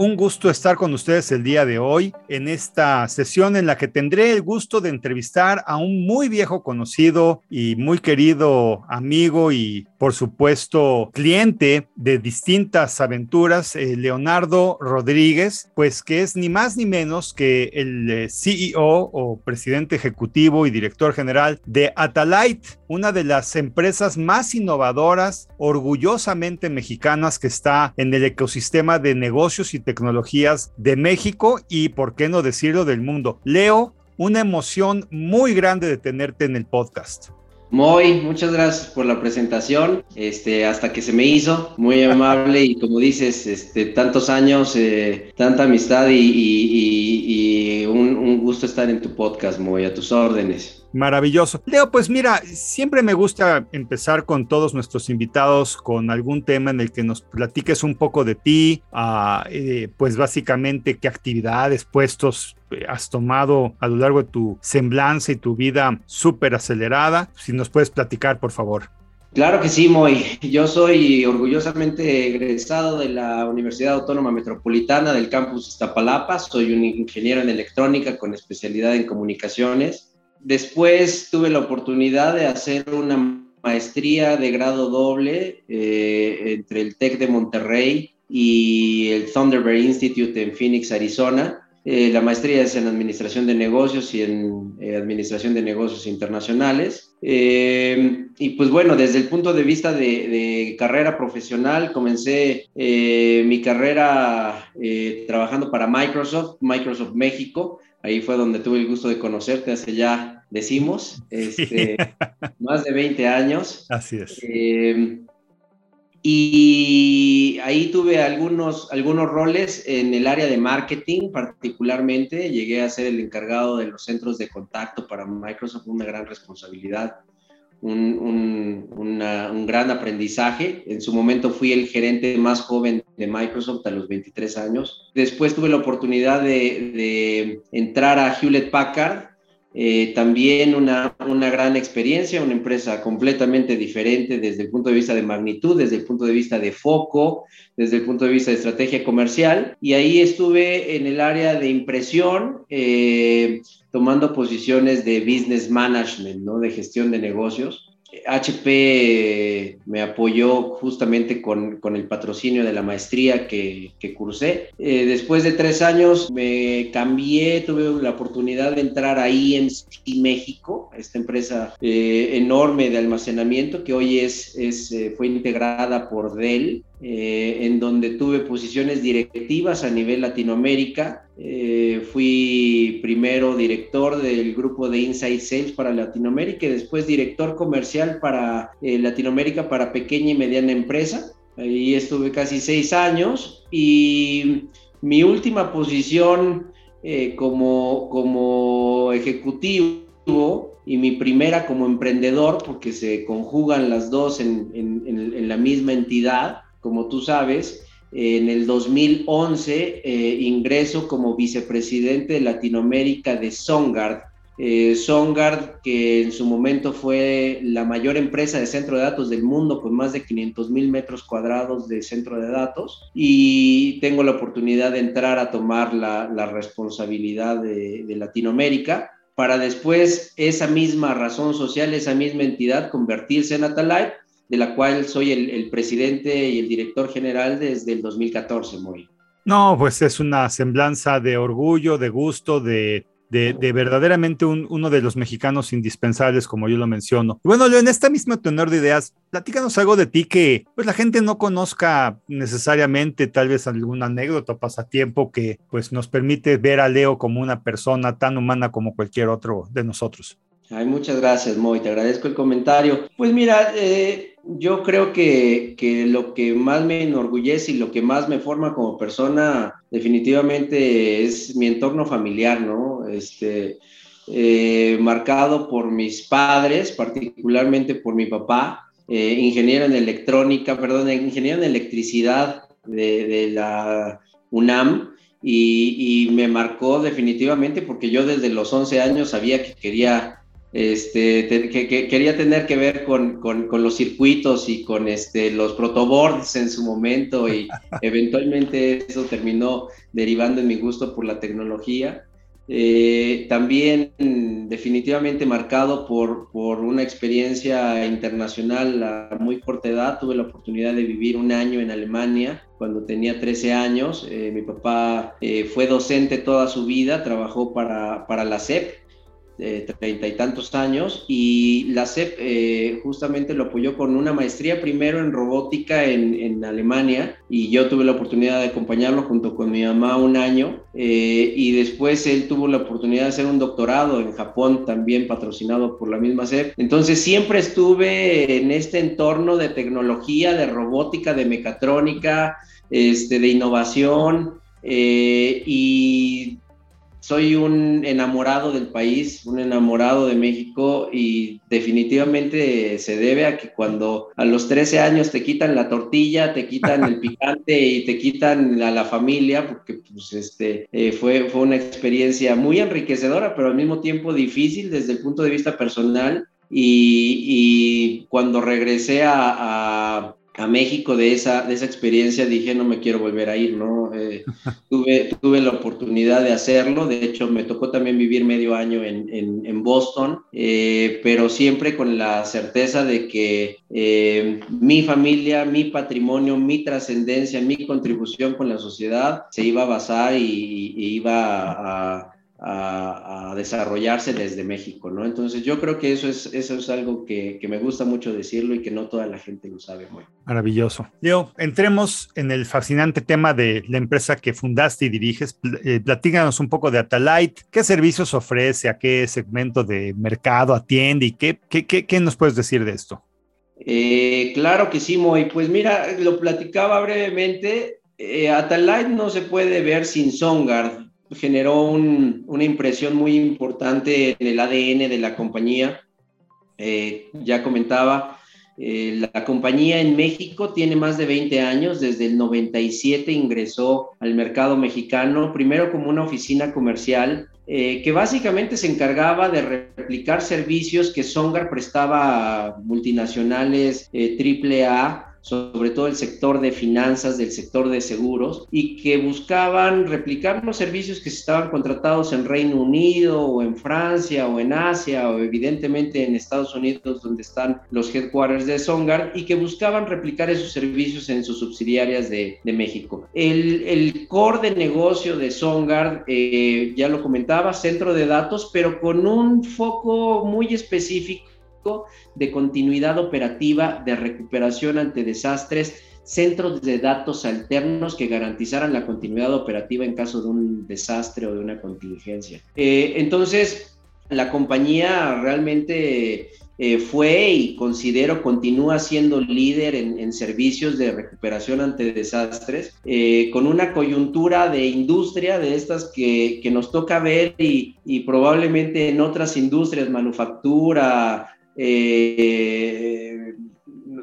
un gusto estar con ustedes el día de hoy en esta sesión en la que tendré el gusto de entrevistar a un muy viejo conocido y muy querido amigo y por supuesto cliente de distintas aventuras, eh, Leonardo Rodríguez, pues que es ni más ni menos que el eh, CEO o presidente ejecutivo y director general de Atalite, una de las empresas más innovadoras, orgullosamente mexicanas que está en el ecosistema de negocios y tecnologías de México y, por qué no decirlo, del mundo. Leo, una emoción muy grande de tenerte en el podcast. Muy, muchas gracias por la presentación. Este, hasta que se me hizo, muy amable y como dices, este, tantos años, eh, tanta amistad y, un, un, gusto estar en tu podcast, muy a tus órdenes. Maravilloso. Leo, pues mira, siempre me gusta empezar con todos nuestros invitados con algún tema en el que nos platiques un poco de ti, uh, eh, pues básicamente qué actividades, puestos eh, has tomado a lo largo de tu semblanza y tu vida súper acelerada. Si nos puedes platicar, por favor. Claro que sí, Moy. Yo soy orgullosamente egresado de la Universidad Autónoma Metropolitana del campus Iztapalapa. Soy un ingeniero en electrónica con especialidad en comunicaciones. Después tuve la oportunidad de hacer una maestría de grado doble eh, entre el TEC de Monterrey y el Thunderbird Institute en Phoenix, Arizona. Eh, la maestría es en Administración de Negocios y en eh, Administración de Negocios Internacionales. y pues bueno, desde el punto de vista de, de carrera profesional, comencé mi carrera trabajando para Microsoft, Microsoft México, Ahí fue donde tuve el gusto de conocerte hace ya, decimos, este, más de 20 años. Así es. Eh, y ahí tuve algunos, algunos roles en el área de marketing, particularmente. Llegué a ser el encargado de los centros de contacto para Microsoft, una gran responsabilidad un, un, gran aprendizaje. En su momento fui el gerente más joven de Microsoft a los 23 años. Después tuve la oportunidad de entrar a Hewlett Packard eh, también una, una, gran experiencia, una empresa completamente diferente desde el punto de vista de magnitud, desde el punto de vista de foco, desde el punto de vista de estrategia comercial. Y ahí estuve en el área de impresión, eh, tomando posiciones de business management, ¿no? de gestión de negocios. HP me apoyó justamente con, con, el patrocinio de la maestría que, que cursé. Eh, después de tres años me cambié, tuve la oportunidad de entrar a IMC México, esta empresa eh, enorme de almacenamiento que hoy es, es eh, fue integrada por Dell en donde tuve posiciones directivas a nivel Latinoamérica. Eh, fui primero director del grupo de Inside Sales para Latinoamérica y después director comercial para eh, Latinoamérica para pequeña y mediana empresa. Ahí estuve casi seis años y mi última posición como, como ejecutivo y mi primera como emprendedor, porque se conjugan las dos en, en, en la misma entidad, como tú sabes, en el 2011 eh, ingreso como vicepresidente de Latinoamérica de Songard. Eh, Songard, que en su momento fue la mayor empresa de centro de datos del mundo, con más de 500 mil metros cuadrados de centro de datos, y tengo la oportunidad de entrar a tomar la, responsabilidad de, de Latinoamérica para después esa misma razón social, esa misma entidad convertirse en Atalite de la cual soy el, presidente y el director general desde el 2014, muy. No, pues es una semblanza de orgullo, de gusto, de, de, verdaderamente uno de los mexicanos indispensables, como yo lo menciono. bueno, en esta misma tenor de ideas, platícanos algo de ti que pues la gente no conozca necesariamente, tal vez alguna anécdota o pasatiempo que pues nos permite ver a Leo como una persona tan humana como cualquier otro de nosotros. Ay, muchas gracias, Moy, te agradezco el comentario. Pues mira, eh, yo creo que, que, lo que más me enorgullece y lo que más me forma como persona definitivamente es mi entorno familiar, ¿no? Este, eh, marcado por mis padres, particularmente por mi papá, eh, ingeniero en electrónica, perdón, ingeniero en electricidad de, la UNAM y, y, me marcó definitivamente porque yo desde los 11 años sabía que quería este, que, quería tener que ver con, con, los circuitos y con este, los protoboards en su momento y eventualmente eso terminó derivando en mi gusto por la tecnología. Eh, también definitivamente marcado por, por, una experiencia internacional a muy corta edad. Tuve la oportunidad de vivir un año en Alemania cuando tenía 13 años. Eh, mi papá eh, fue docente toda su vida, trabajó para, para la SEP, treinta y tantos años y la CEP eh, justamente lo apoyó con una maestría primero en robótica en, Alemania y yo tuve la oportunidad de acompañarlo junto con mi mamá un año eh, y después él tuvo la oportunidad de hacer un doctorado en Japón también patrocinado por la misma CEP. Entonces siempre estuve en este entorno de tecnología, de robótica, de mecatrónica, este, de innovación. Eh, y soy un enamorado del país, un enamorado de México y definitivamente se debe a que cuando a los 13 años te quitan la tortilla, te quitan el picante y te quitan a la familia, porque pues este, eh, fue, fue una experiencia muy enriquecedora, pero al mismo tiempo difícil desde el punto de vista personal. Y, cuando regresé a a México de esa, de esa experiencia dije no me quiero volver a ir, ¿no? Eh, tuve, tuve la oportunidad de hacerlo, de hecho me tocó también vivir medio año en, en, Boston, eh, pero siempre con la certeza de que eh, mi familia, mi patrimonio, mi trascendencia, mi contribución con la sociedad se iba a basar y, y iba a a, desarrollarse desde México, ¿no? Entonces yo creo que eso es, eso es algo que, me gusta mucho decirlo y que no toda la gente lo sabe muy. Maravilloso. Leo, entremos en el fascinante tema de la empresa que fundaste y diriges. Eh, platíganos un poco de Atalite, qué servicios ofrece, a qué segmento de mercado atiende y qué, qué, qué, nos puedes decir de esto. Eh, claro que sí, Moy. Pues mira, lo platicaba brevemente. Eh, Atalite no se puede ver sin Songard generó una impresión muy importante en el ADN de la compañía. Eh, ya comentaba, eh, la compañía en México tiene más de 20 años, desde el 97 ingresó al mercado mexicano, primero como una oficina comercial eh, que básicamente se encargaba de replicar servicios que Songar prestaba a multinacionales AAA sobre todo el sector de finanzas, del sector de seguros, y que buscaban replicar los servicios que estaban contratados en Reino Unido o en Francia o en Asia o evidentemente en Estados Unidos donde están los headquarters de Songard y que buscaban replicar esos servicios en sus subsidiarias de, México. El, el, core de negocio de Songard, eh, ya lo comentaba, centro de datos, pero con un foco muy específico de continuidad operativa, de recuperación ante desastres, centros de datos alternos que garantizaran la continuidad operativa en caso de un desastre o de una contingencia. Eh, entonces, la compañía realmente eh, fue y considero continúa siendo líder en, servicios de recuperación ante desastres, eh, con una coyuntura de industria de estas que, nos toca ver y, y, probablemente en otras industrias, manufactura, eh,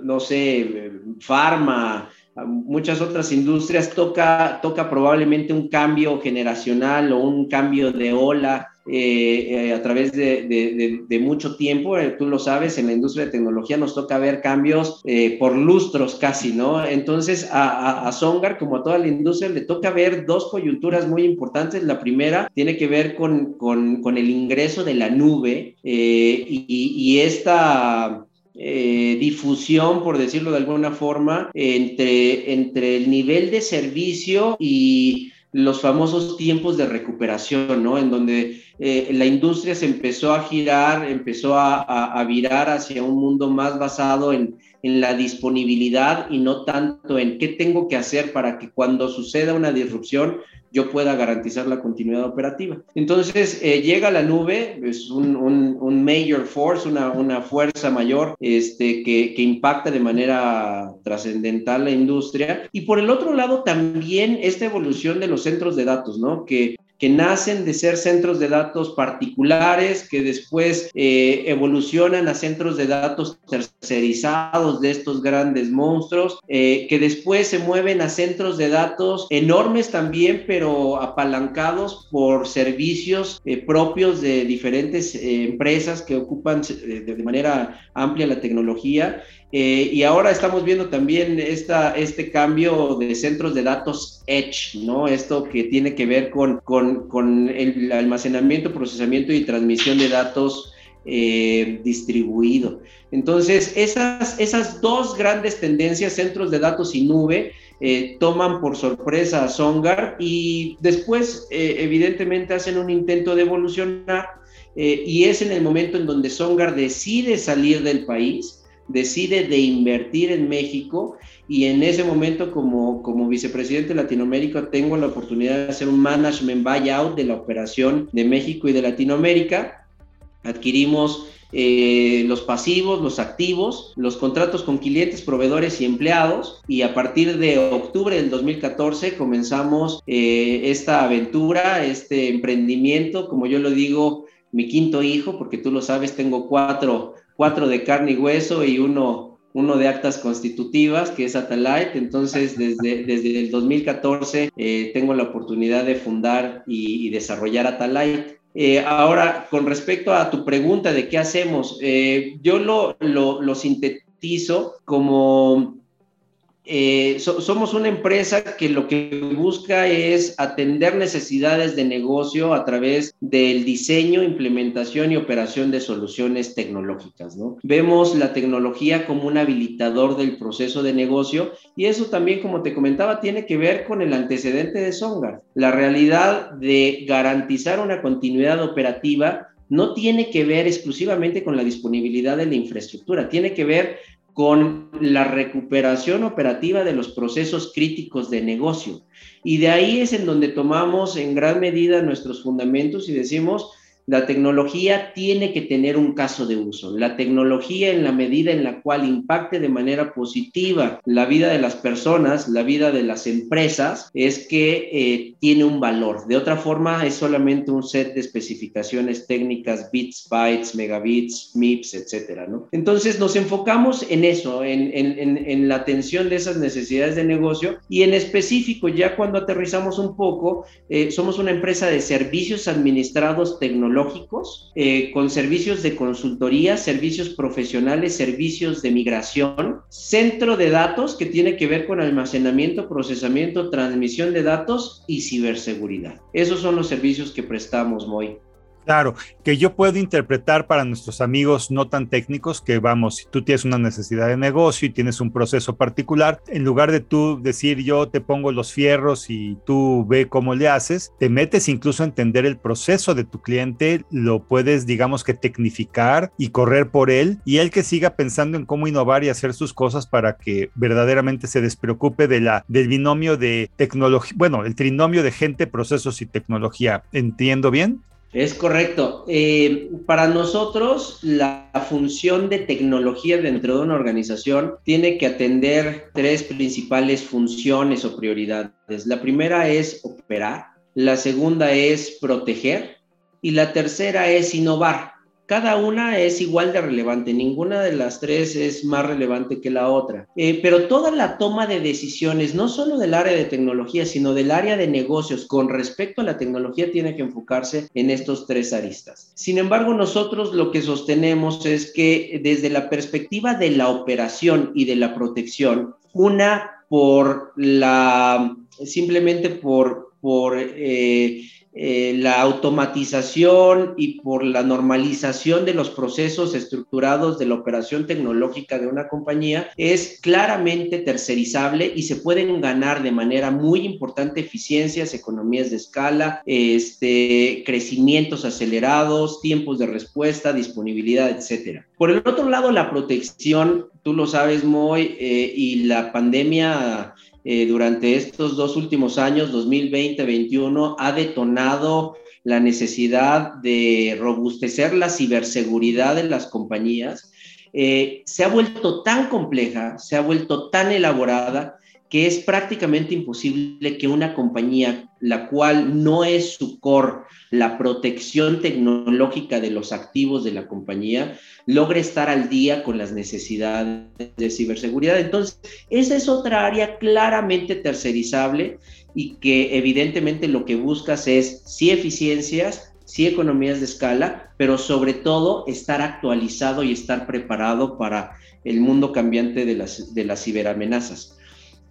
no sé, farma, muchas otras industrias, toca, toca probablemente un cambio generacional o un cambio de ola eh, eh, a través de, mucho tiempo. Eh, tú lo sabes, en la industria de tecnología nos toca ver cambios por lustros casi, ¿no? Entonces a, a, Songar, como a toda la industria, le toca ver dos coyunturas muy importantes. La primera tiene que ver con, con, el ingreso de la nube y, y, esta... difusión, por decirlo de alguna forma, entre, entre el nivel de servicio y los famosos tiempos de recuperación, ¿no? En donde eh, la industria se empezó a girar, empezó a, virar hacia un mundo más basado en, la disponibilidad y no tanto en qué tengo que hacer para que cuando suceda una disrupción yo pueda garantizar la continuidad operativa. Entonces, eh, llega la nube, es un, un, major force, una, una, fuerza mayor este, que, que impacta de manera trascendental la industria. Y por el otro lado, también esta evolución de los centros de datos, ¿no? Que que nacen de ser centros de datos particulares, que después eh, evolucionan a centros de datos tercerizados de estos grandes monstruos, eh, que después se mueven a centros de datos enormes también, pero apalancados por servicios eh, propios de diferentes empresas que ocupan de manera amplia la tecnología eh, y ahora estamos viendo también esta, este cambio de centros de datos Edge, ¿no? Esto que tiene que ver con, con, con el almacenamiento, procesamiento y transmisión de datos eh, distribuido. Entonces, esas, esas dos grandes tendencias, centros de datos y nube, eh, toman por sorpresa a Songar y después, evidentemente, hacen un intento de evolucionar. y es en el momento en donde Songar decide salir del país decide de invertir en México y en ese momento como, como vicepresidente de Latinoamérica tengo la oportunidad de hacer un management buyout de la operación de México y de Latinoamérica. Adquirimos eh, los pasivos, los activos, los contratos con clientes, proveedores y empleados. Y a partir de octubre del 2014 comenzamos eh, esta aventura, este emprendimiento, como yo lo digo, mi quinto hijo, porque tú lo sabes, tengo cuatro cuatro de carne y hueso y uno, uno de actas constitutivas, que es Atalite. Entonces, desde, desde el 2014 eh, tengo la oportunidad de fundar y, desarrollar Atalite. Eh, ahora, con respecto a tu pregunta de qué hacemos, eh, yo lo, lo, lo sintetizo como eh, somos una empresa que lo que busca es atender necesidades de negocio a través del diseño, implementación y operación de soluciones tecnológicas. ¿no? Vemos la tecnología como un habilitador del proceso de negocio y eso también, como te comentaba, tiene que ver con el antecedente de Songar. La realidad de garantizar una continuidad operativa no tiene que ver exclusivamente con la disponibilidad de la infraestructura, tiene que ver con la recuperación operativa de los procesos críticos de negocio. Y de ahí es en donde tomamos en gran medida nuestros fundamentos y decimos, la tecnología tiene que tener un caso de uso. La tecnología en la medida en la cual impacte de manera positiva la vida de las personas, la vida de las empresas, es que eh, tiene un valor. De otra forma, es solamente un set de especificaciones técnicas, bits, bytes, megabits, MIPS, etcétera. Entonces nos enfocamos en eso, en, en la atención de esas necesidades de negocio y en específico, ya cuando aterrizamos un poco, eh, somos una empresa de servicios administrados tecnológicos eh, con servicios de consultoría, servicios profesionales, servicios de migración, centro de datos que tiene que ver con almacenamiento, procesamiento, transmisión de datos y ciberseguridad. Esos son los servicios que prestamos, Moy. Claro, que yo puedo interpretar para nuestros amigos no tan técnicos que vamos, si tú tienes una necesidad de negocio y tienes un proceso particular, en lugar de tú decir yo te pongo los fierros y tú ve cómo le haces, te metes incluso a entender el proceso de tu cliente, lo puedes digamos que tecnificar y correr por él y él que siga pensando en cómo innovar y hacer sus cosas para que verdaderamente se despreocupe de la del binomio de tecnología, bueno, el trinomio de gente, procesos y tecnología. ¿Entiendo bien? Es correcto. Eh, para nosotros, la función de tecnología dentro de una organización tiene que atender tres principales funciones o prioridades. La primera es operar, la segunda es proteger y la tercera es innovar cada una es igual de relevante, ninguna de las tres es más relevante que la otra. Eh, pero toda la toma de decisiones, no solo del área de tecnología, sino del área de negocios con respecto a la tecnología, tiene que enfocarse en estos tres aristas. Sin embargo, nosotros lo que sostenemos es que desde la perspectiva de la operación y de la protección, una por la, simplemente por, por eh, eh, la automatización y por la normalización de los procesos estructurados de la operación tecnológica de una compañía es claramente tercerizable y se pueden ganar de manera muy importante eficiencias, economías de escala, este, crecimientos acelerados, tiempos de respuesta, disponibilidad, etcétera. Por el otro lado, la protección, tú lo sabes, muy eh, y la pandemia eh, durante estos dos últimos años, 2020-2021, ha detonado la necesidad de robustecer la ciberseguridad de las compañías. Eh, se ha vuelto tan compleja, se ha vuelto tan elaborada que es prácticamente imposible que una compañía, la cual no es su core, la protección tecnológica de los activos de la compañía, logre estar al día con las necesidades de ciberseguridad. Entonces, esa es otra área claramente tercerizable y que evidentemente lo que buscas es sí eficiencias, sí economías de escala, pero sobre todo estar actualizado y estar preparado para el mundo cambiante de las, de las ciberamenazas.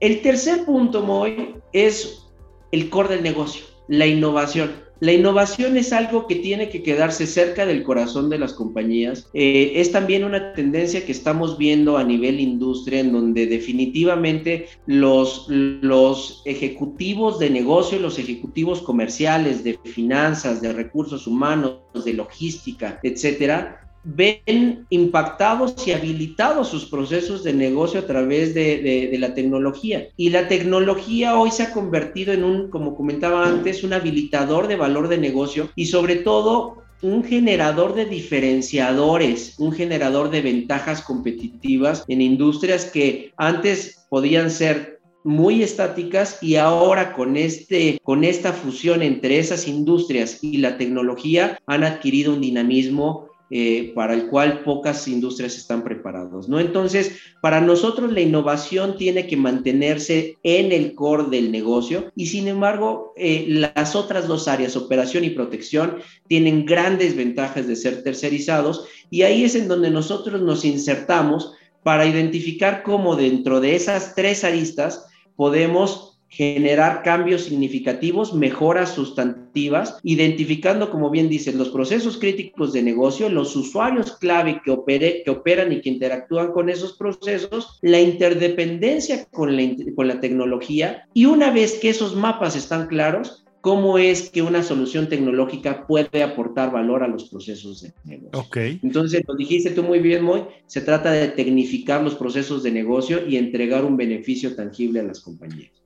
El tercer punto, Moy, es el core del negocio, la innovación. La innovación es algo que tiene que quedarse cerca del corazón de las compañías. Eh, es también una tendencia que estamos viendo a nivel industria en donde definitivamente los, los ejecutivos de negocio, los ejecutivos comerciales, de finanzas, de recursos humanos, de logística, etcétera, ven impactados y habilitados sus procesos de negocio a través de, la tecnología. Y la tecnología hoy se ha convertido en un, como comentaba antes, un habilitador de valor de negocio y sobre todo un generador de diferenciadores, un generador de ventajas competitivas en industrias que antes podían ser muy estáticas y ahora con este con esta fusión entre esas industrias y la tecnología han adquirido un dinamismo eh, para el cual pocas industrias están preparados, ¿no? Entonces, para nosotros la innovación tiene que mantenerse en el core del negocio y sin embargo, eh, las otras dos áreas, operación y protección, tienen grandes ventajas de ser tercerizados y ahí es en donde nosotros nos insertamos para identificar cómo dentro de esas tres aristas podemos generar cambios significativos, mejoras sustantivas, identificando, como bien dices, los procesos críticos de negocio, los usuarios clave que, opere, que operan y que interactúan con esos procesos, la interdependencia con la, con la tecnología y una vez que esos mapas están claros, cómo es que una solución tecnológica puede aportar valor a los procesos de negocio. Okay. Entonces, lo dijiste tú muy bien, Moy, se trata de tecnificar los procesos de negocio y entregar un beneficio tangible a las compañías.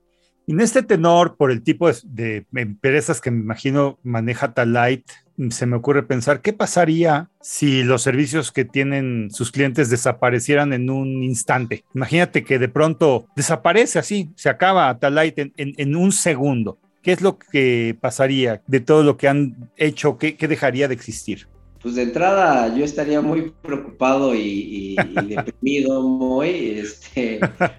En este tenor, por el tipo de, empresas que me imagino maneja Talight, se me ocurre pensar, ¿qué pasaría si los servicios que tienen sus clientes desaparecieran en un instante? Imagínate que de pronto desaparece así, se acaba Talight en, un segundo. ¿Qué es lo que pasaría de todo lo que han hecho? ¿Qué, dejaría de existir? Pues de entrada yo estaría muy preocupado y, deprimido, muy, este,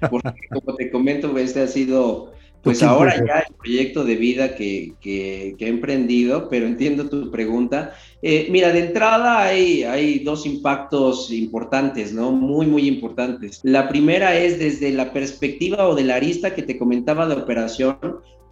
porque como te comento, este ha sido pues ahora ya el proyecto de vida que, que, he emprendido, pero entiendo tu pregunta. Eh, mira, de entrada hay, hay dos impactos importantes, ¿no? Muy, muy importantes. La primera es desde la perspectiva o de la arista que te comentaba de operación.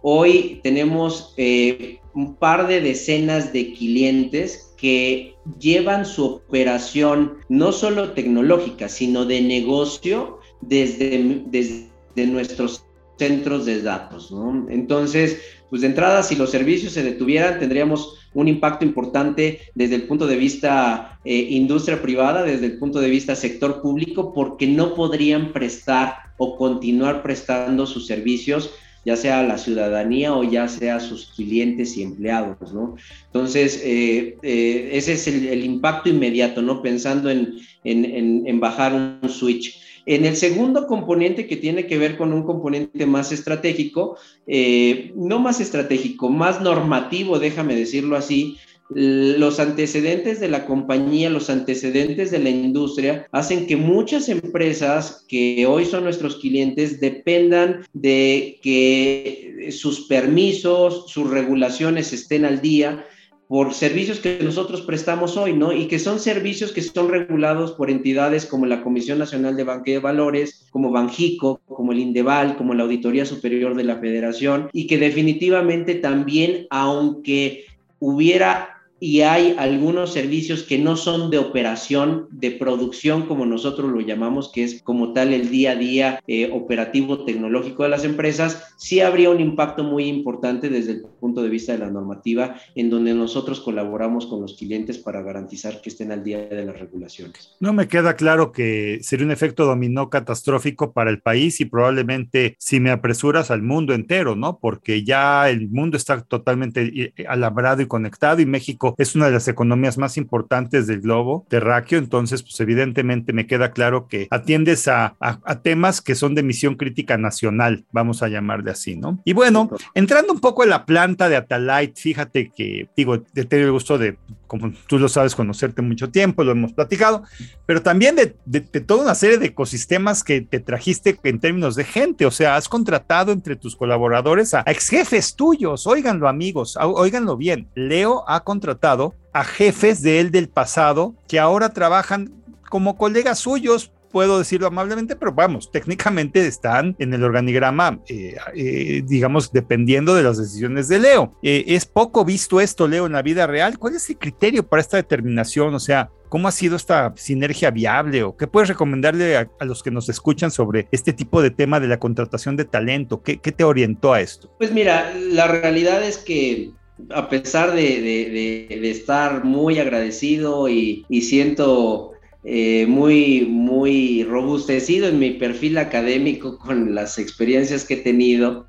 Hoy tenemos eh, un par de decenas de clientes que llevan su operación no solo tecnológica, sino de negocio desde, desde nuestros centros de datos, ¿no? Entonces, pues de entrada, si los servicios se detuvieran, tendríamos un impacto importante desde el punto de vista eh, industria privada, desde el punto de vista sector público, porque no podrían prestar o continuar prestando sus servicios ya sea a la ciudadanía o ya sea a sus clientes y empleados, ¿no? Entonces, eh, eh, ese es el, impacto inmediato, ¿no? Pensando en, en, en bajar un switch. En el segundo componente que tiene que ver con un componente más estratégico, eh, no más estratégico, más normativo, déjame decirlo así, los antecedentes de la compañía, los antecedentes de la industria, hacen que muchas empresas que hoy son nuestros clientes dependan de que sus permisos, sus regulaciones estén al día por servicios que nosotros prestamos hoy, ¿no? Y que son servicios que son regulados por entidades como la Comisión Nacional de Banque de Valores, como Banjico, como el Indeval, como la Auditoría Superior de la Federación, y que definitivamente también, aunque hubiera y hay algunos servicios que no son de operación, de producción, como nosotros lo llamamos, que es como tal el día a día eh, operativo tecnológico de las empresas, sí habría un impacto muy importante desde el punto de vista de la normativa, en donde nosotros colaboramos con los clientes para garantizar que estén al día de las regulaciones. No me queda claro que sería un efecto dominó catastrófico para el país y probablemente, si me apresuras, al mundo entero, ¿no? Porque ya el mundo está totalmente eh, alabrado y conectado y México es una de las economías más importantes del globo terráqueo, entonces pues evidentemente me queda claro que atiendes a, a, temas que son de misión crítica nacional, vamos a llamarle así, ¿no? Y bueno, entrando un poco en la planta de Atalite, fíjate que, digo, he tenido el gusto de, como tú lo sabes, conocerte mucho tiempo, lo hemos platicado, pero también de, de, de toda una serie de ecosistemas que te trajiste en términos de gente, o sea, has contratado entre tus colaboradores a, ex jefes tuyos, óiganlo amigos, óiganlo bien, Leo ha contratado a jefes de él del pasado que ahora trabajan como colegas suyos puedo decirlo amablemente, pero vamos, técnicamente están en el organigrama, eh, eh, digamos, dependiendo de las decisiones de Leo. Eh, es poco visto esto, Leo, en la vida real. ¿Cuál es el criterio para esta determinación? O sea, ¿Cómo ha sido esta sinergia viable o qué puedes recomendarle a, los que nos escuchan sobre este tipo de tema de la contratación de talento? ¿Qué, te orientó a esto? Pues mira, la realidad es que a pesar de, estar muy agradecido y, siento eh, muy, muy robustecido en mi perfil académico con las experiencias que he tenido,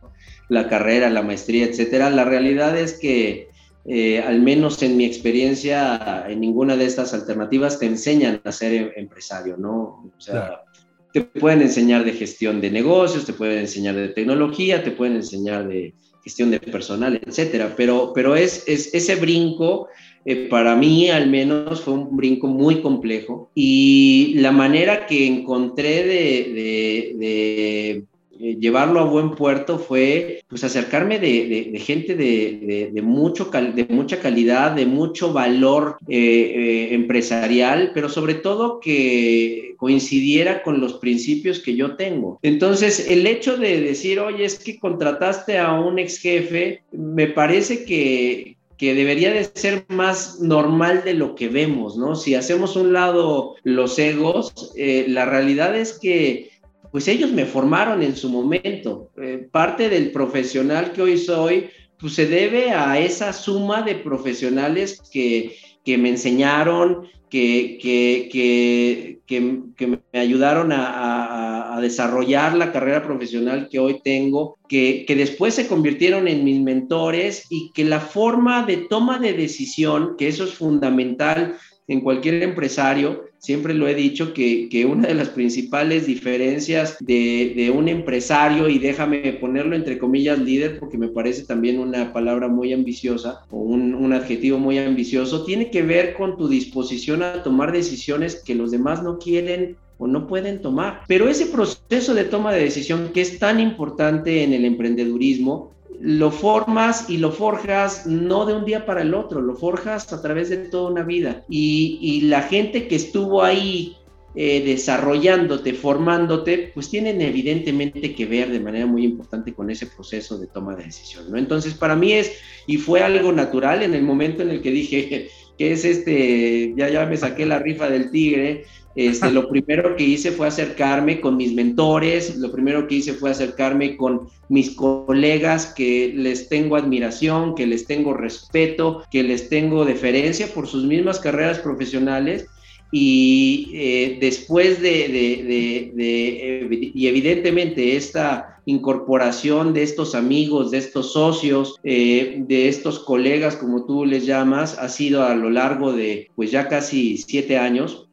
la carrera, la maestría, etcétera, la realidad es que eh, al menos en mi experiencia, en ninguna de estas alternativas te enseñan a ser em, empresario, ¿no? O sea, te pueden enseñar de gestión de negocios, te pueden enseñar de tecnología, te pueden enseñar de gestión de personal, etcétera, pero, pero es, es ese brinco eh, para mí al menos fue un brinco muy complejo y la manera que encontré de eh, llevarlo a buen puerto fue pues acercarme de, gente de, mucho de mucha calidad, de mucho valor eh, empresarial, pero sobre todo que coincidiera con los principios que yo tengo. Entonces, el hecho de decir, oye, es que contrataste a un ex jefe, me parece que, que debería de ser más normal de lo que vemos, ¿no? Si hacemos un lado los egos, la realidad es que pues ellos me formaron en su momento. Eh, parte del profesional que hoy soy, pues se debe a esa suma de profesionales que, me enseñaron, que, que, que, me ayudaron a, desarrollar la carrera profesional que hoy tengo, que, después se convirtieron en mis mentores y que la forma de toma de decisión, que eso es fundamental en cualquier empresario, siempre lo he dicho, que, una de las principales diferencias de, un empresario, y déjame ponerlo entre comillas líder, porque me parece también una palabra muy ambiciosa o un, un adjetivo muy ambicioso, tiene que ver con tu disposición a tomar decisiones que los demás no quieren o no pueden tomar. Pero ese proceso de toma de decisión que es tan importante en el emprendedurismo, lo formas y lo forjas no de un día para el otro, lo forjas a través de toda una vida. Y, la gente que estuvo ahí eh, desarrollándote, formándote, pues tienen evidentemente que ver de manera muy importante con ese proceso de toma de decisión, ¿no? Entonces, para mí es, y fue algo natural en el momento en el que dije, que es este, ya, ya me saqué la rifa del tigre, este, lo primero que hice fue acercarme con mis mentores, lo primero que hice fue acercarme con mis colegas que les tengo admiración, que les tengo respeto, que les tengo deferencia por sus mismas carreras profesionales. Y eh, después de, y evidentemente esta incorporación de estos amigos, de estos socios, eh, de estos colegas, como tú les llamas, ha sido a lo largo de pues ya casi siete años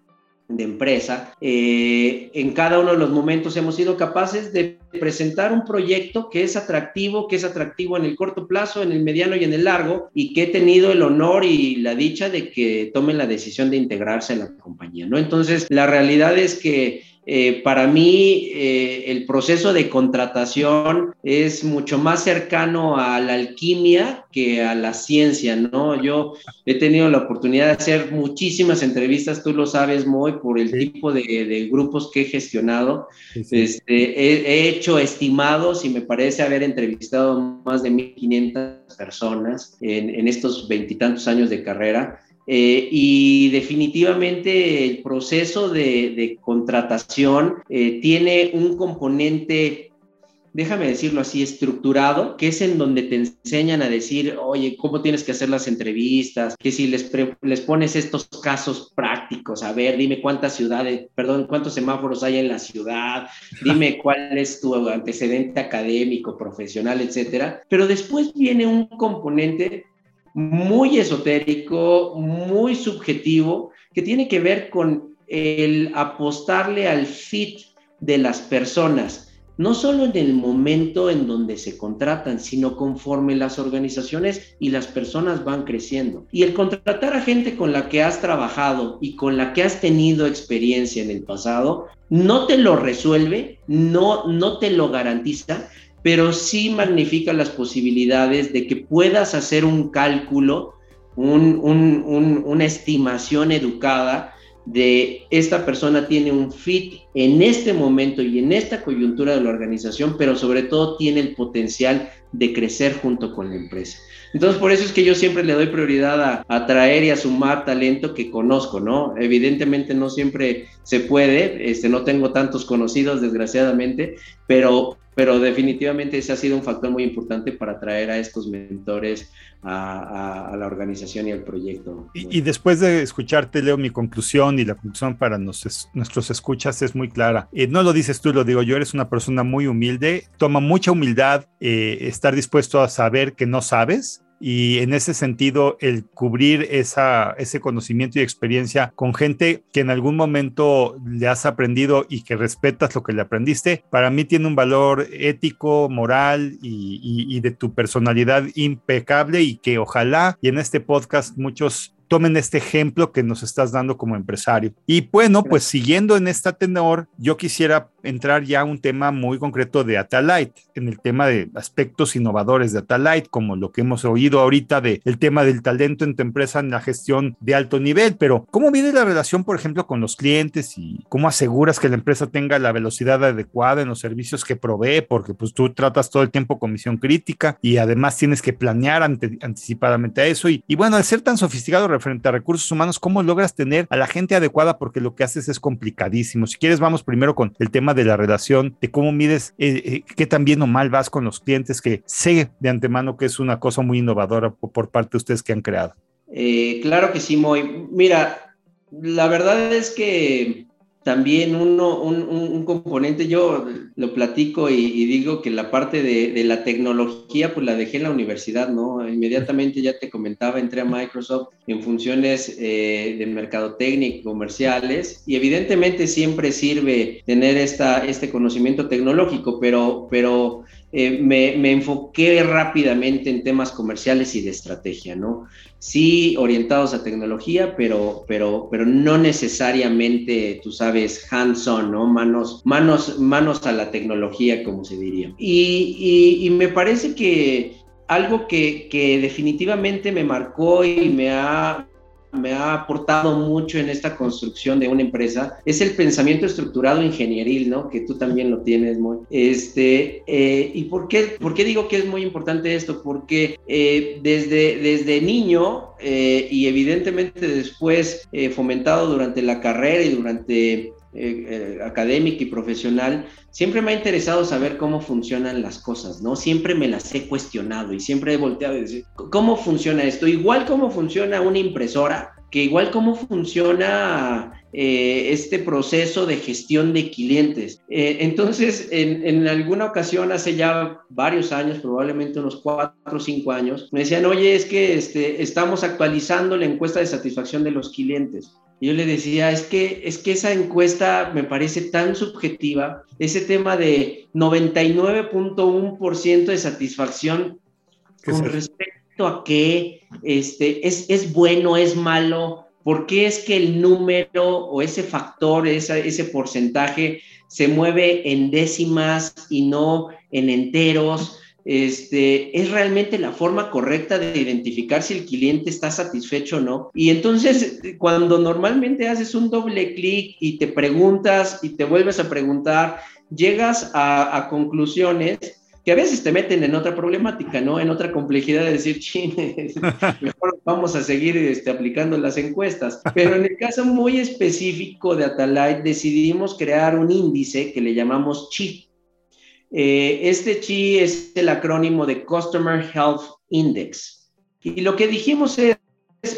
de empresa, eh, en cada uno de los momentos hemos sido capaces de presentar un proyecto que es atractivo, que es atractivo en el corto plazo, en el mediano y en el largo, y que he tenido el honor y la dicha de que tomen la decisión de integrarse a la compañía, ¿no? Entonces, la realidad es que eh, para mí eh, el proceso de contratación es mucho más cercano a la alquimia que a la ciencia, ¿no? Yo he tenido la oportunidad de hacer muchísimas entrevistas, tú lo sabes, muy por el tipo de, grupos que he gestionado. Este, he, hecho estimados y me parece haber entrevistado más de 1.500 personas en, en estos veintitantos años de carrera. Eh, y definitivamente el proceso de, contratación eh, tiene un componente, déjame decirlo así, estructurado, que es en donde te enseñan a decir, oye, ¿cómo tienes que hacer las entrevistas? Que si les, les pones estos casos prácticos, a ver, dime cuántas ciudades, perdón, cuántos semáforos hay en la ciudad, dime cuál es tu antecedente académico, profesional, etcétera. Pero después viene un componente muy esotérico, muy subjetivo, que tiene que ver con el apostarle al fit de las personas no solo en el momento en donde se contratan, sino conforme las organizaciones y las personas van creciendo. Y el contratar a gente con la que has trabajado y con la que has tenido experiencia en el pasado, no te lo resuelve, no, no te lo garantiza, pero sí magnifica las posibilidades de que puedas hacer un cálculo, una estimación educada de esta persona tiene un fit en este momento y en esta coyuntura de la organización, pero sobre todo tiene el potencial de crecer junto con la empresa. Entonces, por eso es que yo siempre le doy prioridad a atraer y a sumar talento que conozco, ¿no? Evidentemente no siempre se puede, este, no tengo tantos conocidos, desgraciadamente, pero, pero definitivamente ese ha sido un factor muy importante para atraer a estos mentores a, la organización y al proyecto. Y, después de escucharte, Leo, mi conclusión y la conclusión para nuestros escuchas es muy clara. Eh, no lo dices tú, lo digo yo, eres una persona muy humilde, toma mucha humildad eh, estar dispuesto a saber que no sabes y en ese sentido el cubrir esa, ese conocimiento y experiencia con gente que en algún momento le has aprendido y que respetas lo que le aprendiste, para mí tiene un valor ético, moral y, y de tu personalidad impecable y que ojalá y en este podcast muchos tomen este ejemplo que nos estás dando como empresario. Y bueno, pues siguiendo en esta tenor, yo quisiera entrar ya a un tema muy concreto de Atalite, en el tema de aspectos innovadores de Atalite, como lo que hemos oído ahorita el tema del talento en tu empresa en la gestión de alto nivel. Pero, ¿cómo viene la relación, por ejemplo, con los clientes y cómo aseguras que la empresa tenga la velocidad adecuada en los servicios que provee? Porque pues tú tratas todo el tiempo con misión crítica y además tienes que planear anticipadamente a eso. Y, y bueno, al ser tan sofisticado frente a recursos humanos, ¿cómo logras tener a la gente adecuada? Porque lo que haces es complicadísimo. Si quieres, vamos primero con el tema de la relación, de cómo mides eh, eh, qué tan bien o mal vas con los clientes, que sé de antemano que es una cosa muy innovadora por, parte de ustedes que han creado. Eh, claro que sí, Moy. Mira, la verdad es que también uno, un, componente, yo lo platico y, digo que la parte de, la tecnología, pues la dejé en la universidad, ¿no? Inmediatamente ya te comentaba, entré a Microsoft en funciones eh, de mercadotecnia comerciales y evidentemente siempre sirve tener esta, este conocimiento tecnológico, pero, pero eh, me, me, enfoqué rápidamente en temas comerciales y de estrategia, ¿no? Sí, orientados a tecnología, pero, pero, pero no necesariamente, tú sabes, hands-on, ¿no? Manos, manos, manos a la tecnología, como se diría. Y, y, me parece que algo que, que definitivamente me marcó y me ha, me ha aportado mucho en esta construcción de una empresa es el pensamiento estructurado ingenieril, ¿no? Que tú también lo tienes muy. Este, eh, ¿Y por qué, por qué digo que es muy importante esto? Porque eh, desde, desde niño eh, y evidentemente después fomentado durante la carrera y durante académica y profesional, siempre me ha interesado saber cómo funcionan las cosas, ¿no? Siempre me las he cuestionado y siempre he volteado a decir, ¿cómo funciona esto? Igual cómo funciona una impresora, que igual cómo funciona eh, este proceso de gestión de clientes. Eh, entonces, en, en, alguna ocasión, hace ya varios años, probablemente unos cuatro o cinco años, me decían, oye, es que este, estamos actualizando la encuesta de satisfacción de los clientes yo le decía, es que, es que esa encuesta me parece tan subjetiva, ese tema de 99.1% de satisfacción con respecto a qué este, es, es bueno, es malo, por qué es que el número o ese factor, ese porcentaje se mueve en décimas y no en enteros este, es realmente la forma correcta de identificar si el cliente está satisfecho o no. Y entonces, cuando normalmente haces un doble clic y te preguntas y te vuelves a preguntar, llegas a, conclusiones que a veces te meten en otra problemática, ¿no? En otra complejidad de decir, chine, mejor vamos a seguir este, aplicando las encuestas. Pero en el caso muy específico de Atalay, decidimos crear un índice que le llamamos CHI, eh, este CHI es el acrónimo de Customer Health Index. Y lo que dijimos es,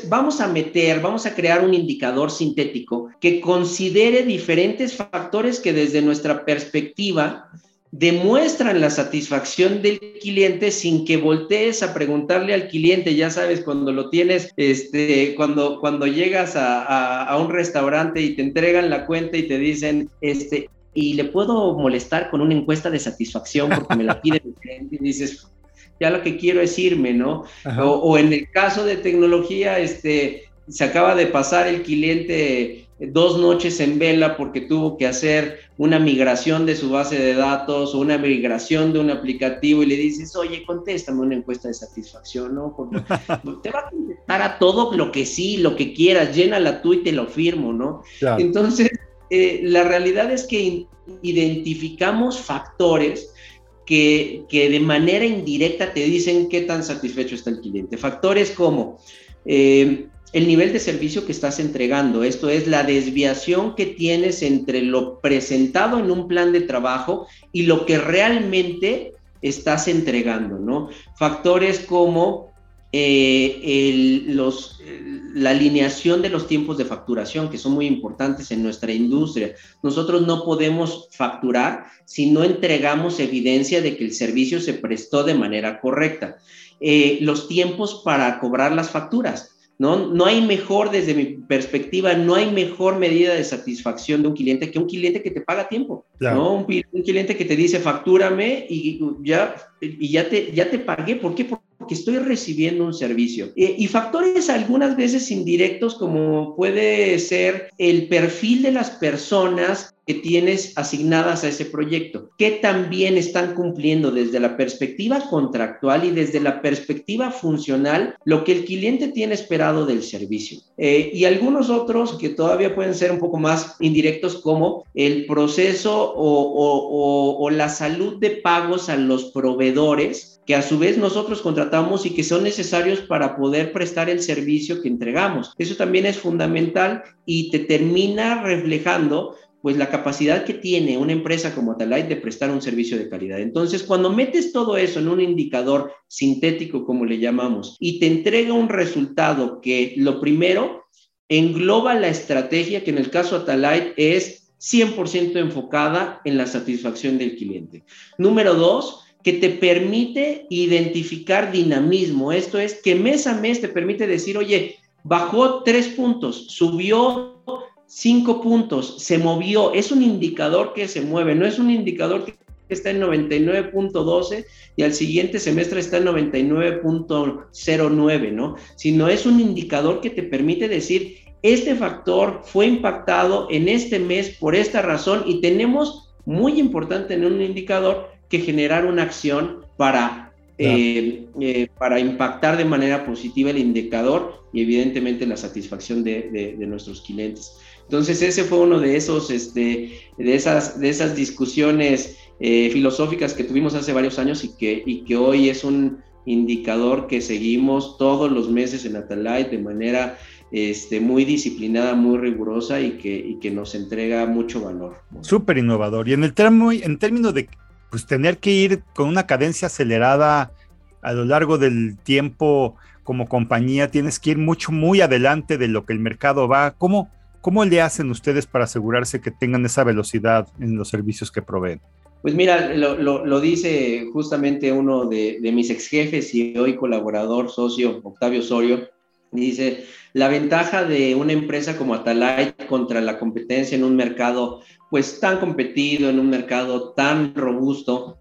vamos a meter, vamos a crear un indicador sintético que considere diferentes factores que desde nuestra perspectiva demuestran la satisfacción del cliente sin que voltees a preguntarle al cliente, ya sabes, cuando lo tienes, este, cuando, cuando llegas a, a, un restaurante y te entregan la cuenta y te dicen, este, y le puedo molestar con una encuesta de satisfacción porque me la pide el cliente y dices, ya lo que quiero es irme, ¿no? O, o, en el caso de tecnología, este, se acaba de pasar el cliente dos noches en vela porque tuvo que hacer una migración de su base de datos o una migración de un aplicativo y le dices, oye, contéstame una encuesta de satisfacción, ¿no? Porque te va a contestar a todo lo que sí, lo que quieras, llénala tú y te lo firmo, ¿no? Entonces, eh, la realidad es que identificamos factores que, que de manera indirecta te dicen qué tan satisfecho está el cliente. Factores como... Eh, el nivel de servicio que estás entregando. Esto es la desviación que tienes entre lo presentado en un plan de trabajo y lo que realmente estás entregando, ¿no? Factores como eh, los, la alineación de los tiempos de facturación, que son muy importantes en nuestra industria. Nosotros no podemos facturar si no entregamos evidencia de que el servicio se prestó de manera correcta. Eh, los tiempos para cobrar las facturas ¿no? No hay mejor, desde mi perspectiva, no hay mejor medida de satisfacción de un cliente que un cliente que te paga tiempo, ¿no? Un, cliente que te dice, factúrame y ya, y ya, te, ya te pagué. ¿Por qué? Porque estoy recibiendo un servicio. Eh, y factores algunas veces indirectos, como puede ser el perfil de las personas que tienes asignadas a ese proyecto, que también están cumpliendo desde la perspectiva contractual y desde la perspectiva funcional lo que el cliente tiene esperado del servicio. Eh, y algunos otros que todavía pueden ser un poco más indirectos como el proceso o la salud de pagos a los proveedores que a su vez nosotros contratamos y que son necesarios para poder prestar el servicio que entregamos. Eso también es fundamental y te termina reflejando pues la capacidad que tiene una empresa como Atalite de prestar un servicio de calidad. Entonces, cuando metes todo eso en un indicador sintético, como le llamamos, y te entrega un resultado que lo primero engloba la estrategia que en el caso Atalite es 100% enfocada en la satisfacción del cliente. Número dos, que te permite identificar dinamismo. Esto es que mes a mes te permite decir, oye, bajó tres puntos, subió cinco puntos, se movió, es un indicador que se mueve, no es un indicador que está en 99.12 y al siguiente semestre está en 99.09, ¿no? Sino es un indicador que te permite decir, este factor fue impactado en este mes por esta razón y tenemos, muy importante en un indicador, que generar una acción para, eh, eh, para impactar de manera positiva el indicador y evidentemente la satisfacción de nuestros clientes. Entonces ese fue uno de esos, este, de esas, de esas discusiones eh, filosóficas que tuvimos hace varios años y que, y que hoy es un indicador que seguimos todos los meses en Atalite de manera este, muy disciplinada, muy rigurosa y que, y que nos entrega mucho valor. Súper innovador. Y en el tramo, en términos de pues, tener que ir con una cadencia acelerada a lo largo del tiempo como compañía, tienes que ir mucho, muy adelante de lo que el mercado va. ¿Cómo, ¿Cómo le hacen ustedes para asegurarse que tengan esa velocidad en los servicios que proveen? Pues mira, lo, dice justamente uno de, mis ex jefes y hoy colaborador, socio, Octavio Osorio, dice, la ventaja de una empresa como Atalay contra la competencia en un mercado pues tan competido, en un mercado tan robusto,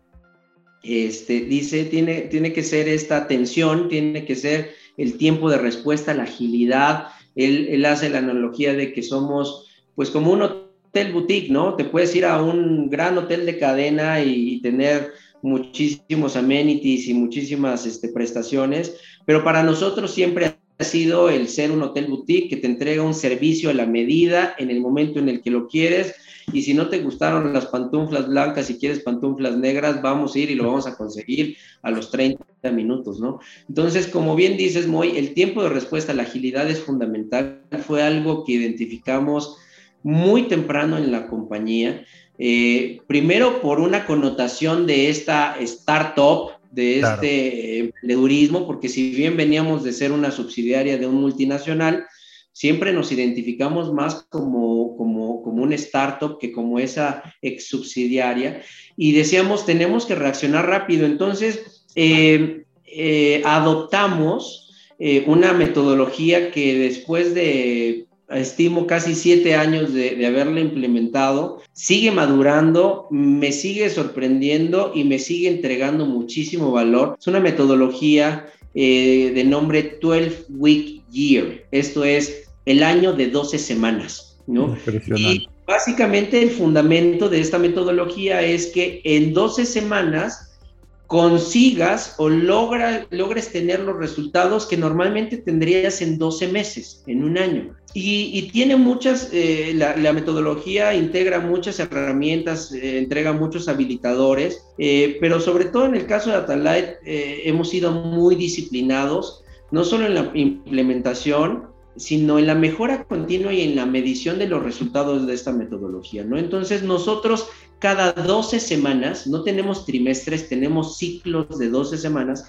este, dice, tiene, tiene que ser esta atención, tiene que ser el tiempo de respuesta, la agilidad, él, hace la analogía de que somos pues como un hotel boutique, ¿no? Te puedes ir a un gran hotel de cadena y, tener muchísimos amenities y muchísimas este, prestaciones, pero para nosotros siempre ha sido el ser un hotel boutique que te entrega un servicio a la medida en el momento en el que lo quieres y si no te gustaron las pantuflas blancas y quieres pantuflas negras, vamos a ir y lo vamos a conseguir a los 30 minutos, ¿no? Entonces, como bien dices, Moy, el tiempo de respuesta, la agilidad es fundamental, fue algo que identificamos muy temprano en la compañía, eh, primero por una connotación de esta startup, de este emprendedurismo, porque si bien veníamos de ser una subsidiaria de un multinacional, siempre nos identificamos más como, como, como un startup que como esa ex subsidiaria y decíamos, tenemos que reaccionar rápido. Entonces, eh, eh, adoptamos eh, una metodología que después de estimo casi siete años de, haberla implementado, sigue madurando, me sigue sorprendiendo y me sigue entregando muchísimo valor. Es una metodología de nombre 12 Week Year, esto es el año de 12 semanas, ¿no? Y básicamente el fundamento de esta metodología es que en 12 semanas consigas o logra, logres tener los resultados que normalmente tendrías en 12 meses, en un año. Y, tiene muchas, eh, la, metodología integra muchas herramientas, eh, entrega muchos habilitadores, eh, pero sobre todo en el caso de Atalight hemos sido muy disciplinados, no solo en la implementación, sino en la mejora continua y en la medición de los resultados de esta metodología, ¿no? Entonces nosotros cada 12 semanas, no tenemos trimestres, tenemos ciclos de 12 semanas,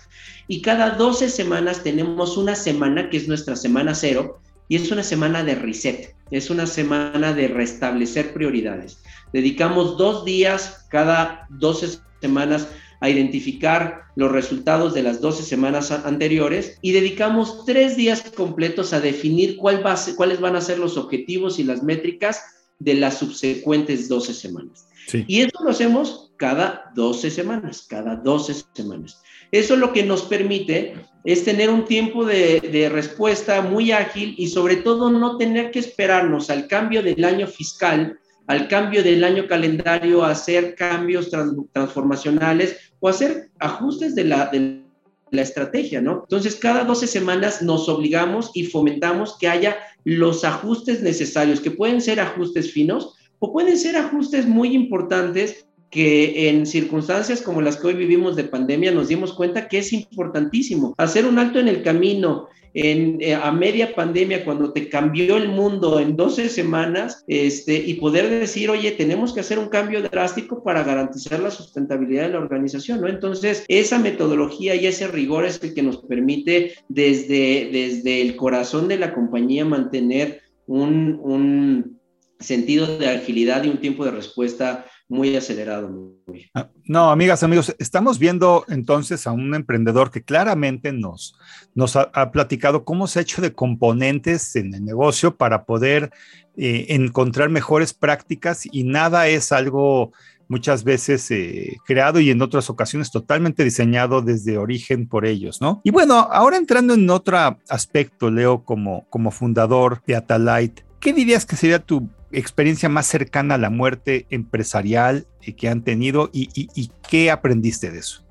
y cada 12 semanas tenemos una semana que es nuestra semana cero, y es una semana de reset, es una semana de restablecer prioridades. Dedicamos dos días cada 12 semanas a identificar los resultados de las 12 semanas anteriores y dedicamos tres días completos a definir cuál va cuáles van a ser los objetivos y las métricas de las subsecuentes 12 semanas. Y eso lo hacemos cada 12 semanas, cada 12 semanas. Eso lo que nos permite es tener un tiempo de, de, respuesta muy ágil y sobre todo no tener que esperarnos al cambio del año fiscal, al cambio del año calendario, hacer cambios transformacionales o hacer ajustes de la, de la estrategia, ¿no? Entonces, cada 12 semanas nos obligamos y fomentamos que haya los ajustes necesarios, que pueden ser ajustes finos, o pueden ser ajustes muy importantes que en circunstancias como las que hoy vivimos de pandemia nos dimos cuenta que es importantísimo hacer un alto en el camino. En, eh, a media pandemia, cuando te cambió el mundo en 12 semanas, este, y poder decir, oye, tenemos que hacer un cambio drástico para garantizar la sustentabilidad de la organización, ¿no? Entonces, esa metodología y ese rigor es el que nos permite desde, desde el corazón de la compañía mantener un, un sentido de agilidad y un tiempo de respuesta muy acelerado. Ah, no, amigas, amigos, estamos viendo entonces a un emprendedor que claramente nos, nos ha, platicado cómo se ha hecho de componentes en el negocio para poder eh, encontrar mejores prácticas y nada es algo muchas veces eh, creado y en otras ocasiones totalmente diseñado desde origen por ellos, ¿no? Y bueno, ahora entrando en otro aspecto, Leo, como, como fundador de Atalight, ¿qué dirías que sería tu experiencia más cercana a la muerte empresarial que han tenido y, qué aprendiste de eso?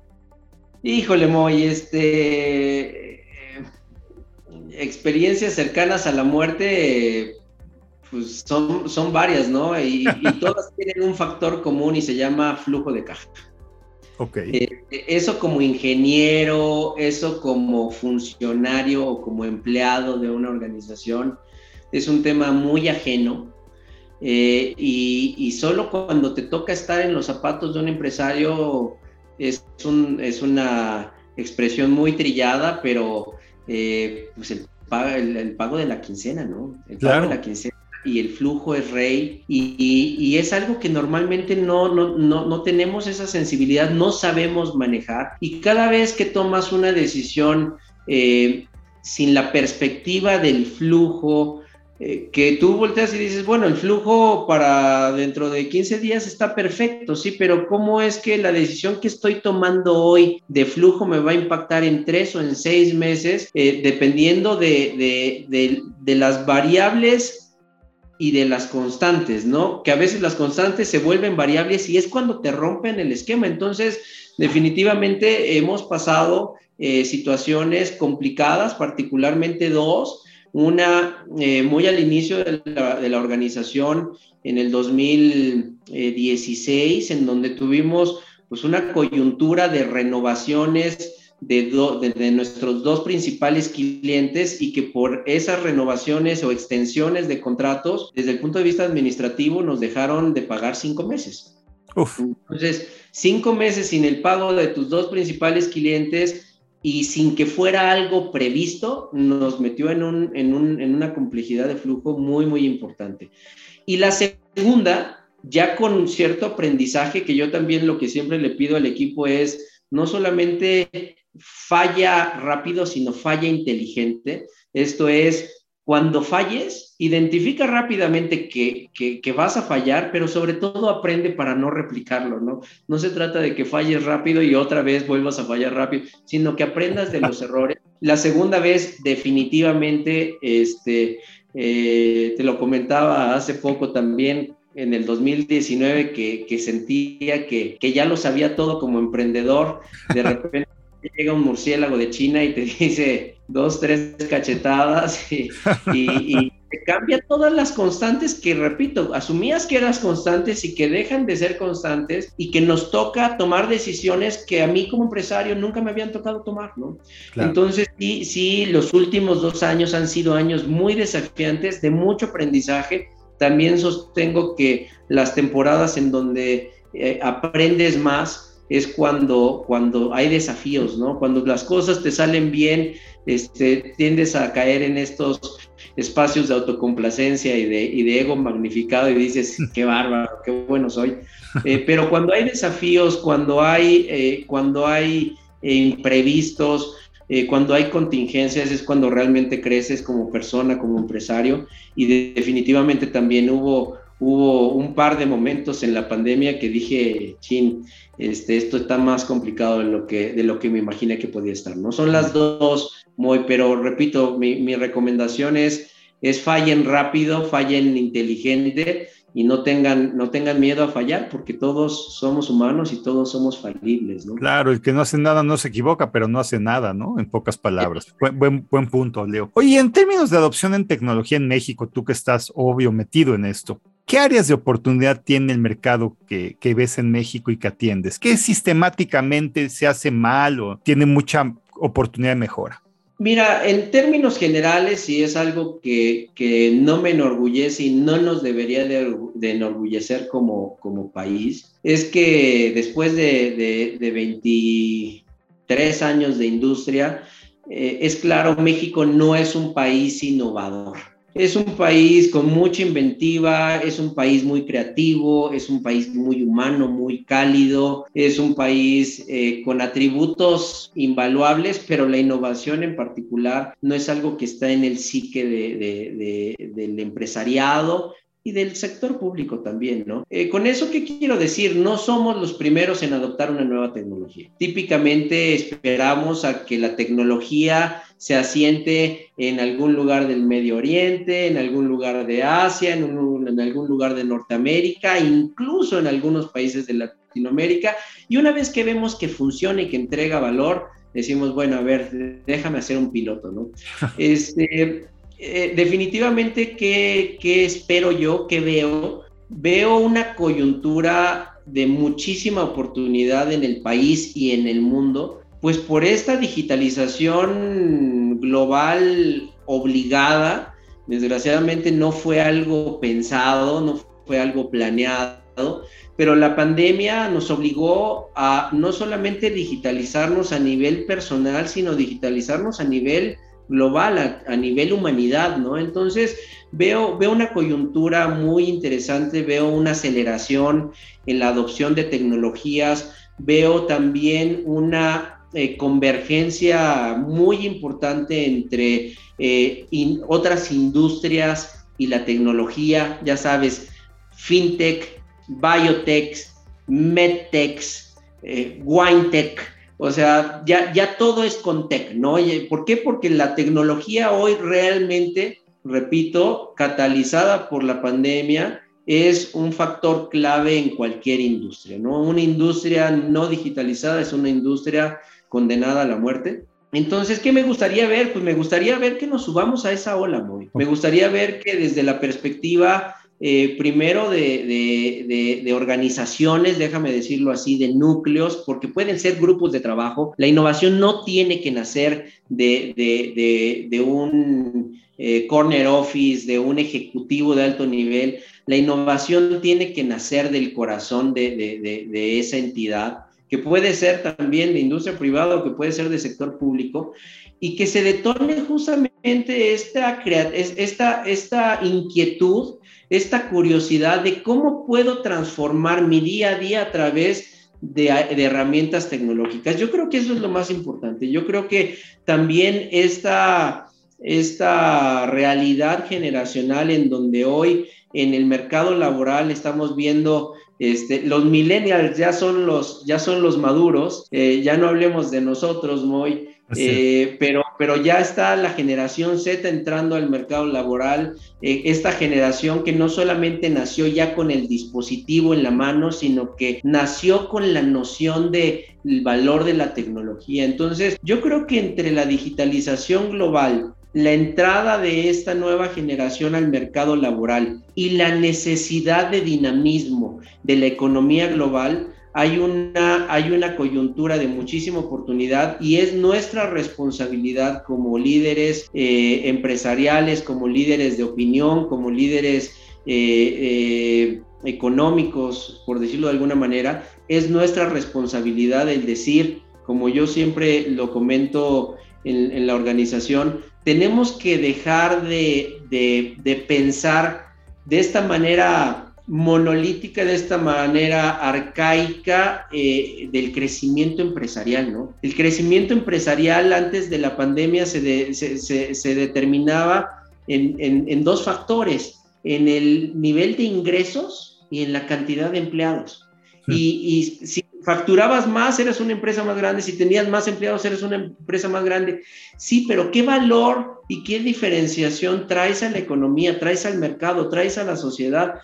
Híjole, Moy, este, experiencias cercanas a la muerte, pues son, son varias, ¿no? Y, todas tienen un factor común y se llama flujo de caja. Ok. Eh, eso como ingeniero, eso como funcionario o como empleado de una organización, es un tema muy ajeno eh, y, solo cuando te toca estar en los zapatos de un empresario es, un, es una expresión muy trillada, pero eh, pues el, el, pago de la quincena, ¿no? El pago de la quincena y el flujo es rey y, y, es algo que normalmente no, no, no, no, tenemos esa sensibilidad, no sabemos manejar y cada vez que tomas una decisión eh, sin la perspectiva del flujo, eh, que tú volteas y dices, bueno, el flujo para dentro de 15 días está perfecto, sí, pero ¿cómo es que la decisión que estoy tomando hoy de flujo me va a impactar en tres o en seis meses, eh, dependiendo de, de las variables y de las constantes, ¿no? Que a veces las constantes se vuelven variables y es cuando te rompen el esquema. Entonces, definitivamente hemos pasado eh, situaciones complicadas, particularmente dos, una eh, muy al inicio de la, organización en el 2016, en donde tuvimos pues una coyuntura de renovaciones de, de, nuestros dos principales clientes y que por esas renovaciones o extensiones de contratos, desde el punto de vista administrativo, nos dejaron de pagar cinco meses. Entonces, cinco meses sin el pago de tus dos principales clientes y sin que fuera algo previsto, nos metió en, un, en, un, en una complejidad de flujo muy, muy importante. Y la segunda, ya con cierto aprendizaje, que yo también lo que siempre le pido al equipo es no solamente falla rápido, sino falla inteligente. Esto es, cuando falles, identifica rápidamente que, que, vas a fallar, pero sobre todo aprende para no replicarlo, ¿no? No se trata de que falles rápido y otra vez vuelvas a fallar rápido, sino que aprendas de los errores. La segunda vez, definitivamente, este, eh, te lo comentaba hace poco también, en el 2019, que, que sentía que, que ya lo sabía todo como emprendedor, de repente llega un murciélago de China y te dice dos, tres cachetadas y, te cambia todas las constantes que, repito, asumías que eras constantes y que dejan de ser constantes y que nos toca tomar decisiones que a mí como empresario nunca me habían tocado tomar, ¿no? Entonces, sí, sí, los últimos dos años han sido años muy desafiantes, de mucho aprendizaje. También sostengo que las temporadas en donde eh, aprendes más, es cuando, cuando hay desafíos, ¿no? Cuando las cosas te salen bien, este, tiendes a caer en estos espacios de autocomplacencia y de, y de ego magnificado y dices, qué bárbaro, qué bueno soy. Eh, pero cuando hay desafíos, cuando hay, eh, cuando hay eh, imprevistos, cuando hay contingencias, es cuando realmente creces como persona, como empresario. Y definitivamente también hubo, hubo un par de momentos en la pandemia que dije, chin, este, esto está más complicado de lo que, de lo que me imaginé que podía estar, ¿no? Son las dos muy, pero repito, mi, mi recomendación es, es fallen rápido, fallen inteligente y no tengan, no tengan miedo a fallar, porque todos somos humanos y todos somos falibles, ¿no? Claro, el que no hace nada no se equivoca, pero no hace nada, ¿no? En pocas palabras. Buen, buen, buen punto, Leo. Oye, en términos de adopción en tecnología en México, tú que estás obvio metido en esto, ¿Qué áreas de oportunidad tiene el mercado que, ves en México y que atiendes? ¿Qué sistemáticamente se hace mal o tiene mucha oportunidad de mejora? Mira, en términos generales, y es algo que, no me enorgullece y no nos debería de, enorgullecer como, país, es que después de, 23 años de industria, eh, es claro, México no es un país innovador. Es un país con mucha inventiva, es un país muy creativo, es un país muy humano, muy cálido, es un país eh, con atributos invaluables, pero la innovación en particular no es algo que está en el psique del empresariado y del sector público también, ¿no? Eh, con eso, ¿qué quiero decir? No somos los primeros en adoptar una nueva tecnología. Típicamente esperamos a que la tecnología se asiente en algún lugar del Medio Oriente, en algún lugar de Asia, en, en algún lugar de Norteamérica, incluso en algunos países de Latinoamérica. Y una vez que vemos que funciona y que entrega valor, decimos, bueno, a ver, déjame hacer un piloto, ¿no? Este, eh, definitivamente, ¿qué, espero yo? ¿Qué veo? Veo una coyuntura de muchísima oportunidad en el país y en el mundo, pues por esta digitalización global obligada, desgraciadamente no fue algo pensado, no fue algo planeado, pero la pandemia nos obligó a no solamente digitalizarnos a nivel personal, sino digitalizarnos a nivel global, a, nivel humanidad, ¿no? Entonces, veo, veo una coyuntura muy interesante, veo una aceleración en la adopción de tecnologías, veo también una eh, convergencia muy importante entre eh, otras industrias y la tecnología, ya sabes, fintech, biotech, medtech, eh, winetech, o sea, ya, ya todo es con tech, ¿no? ¿Por qué? Porque la tecnología hoy realmente, repito, catalizada por la pandemia, es un factor clave en cualquier industria, ¿no? Una industria no digitalizada es una industria condenada a la muerte. Entonces, ¿qué me gustaría ver? Pues me gustaría ver que nos subamos a esa ola, muy. Me gustaría ver que desde la perspectiva eh, primero de, organizaciones, déjame decirlo así, de núcleos, porque pueden ser grupos de trabajo. La innovación no tiene que nacer de, un eh, corner office, de un ejecutivo de alto nivel. La innovación tiene que nacer del corazón de, esa entidad que puede ser también de industria privada o que puede ser de sector público, y que se detone justamente esta, esta, esta inquietud, esta curiosidad de cómo puedo transformar mi día a día a través de, de, herramientas tecnológicas. Yo creo que eso es lo más importante. Yo creo que también esta, esta realidad generacional en donde hoy en el mercado laboral estamos viendo este, los millennials ya son los, ya son los maduros, eh, ya no hablemos de nosotros, Moy, eh, pero, pero ya está la generación Z entrando al mercado laboral, eh, esta generación que no solamente nació ya con el dispositivo en la mano, sino que nació con la noción del valor de la tecnología. Entonces, yo creo que entre la digitalización global, la entrada de esta nueva generación al mercado laboral y la necesidad de dinamismo de la economía global, hay una, hay una coyuntura de muchísima oportunidad y es nuestra responsabilidad como líderes eh, empresariales, como líderes de opinión, como líderes eh, eh, económicos, por decirlo de alguna manera, es nuestra responsabilidad el decir, como yo siempre lo comento en la organización, tenemos que dejar de, pensar de esta manera monolítica, de esta manera arcaica eh, del crecimiento empresarial, ¿no? El crecimiento empresarial antes de la pandemia se, determinaba en, dos factores, en el nivel de ingresos y en la cantidad de empleados. Y, y si facturabas más, eres una empresa más grande, si tenías más empleados, eres una empresa más grande. Sí, pero ¿qué valor y qué diferenciación traes a la economía, traes al mercado, traes a la sociedad?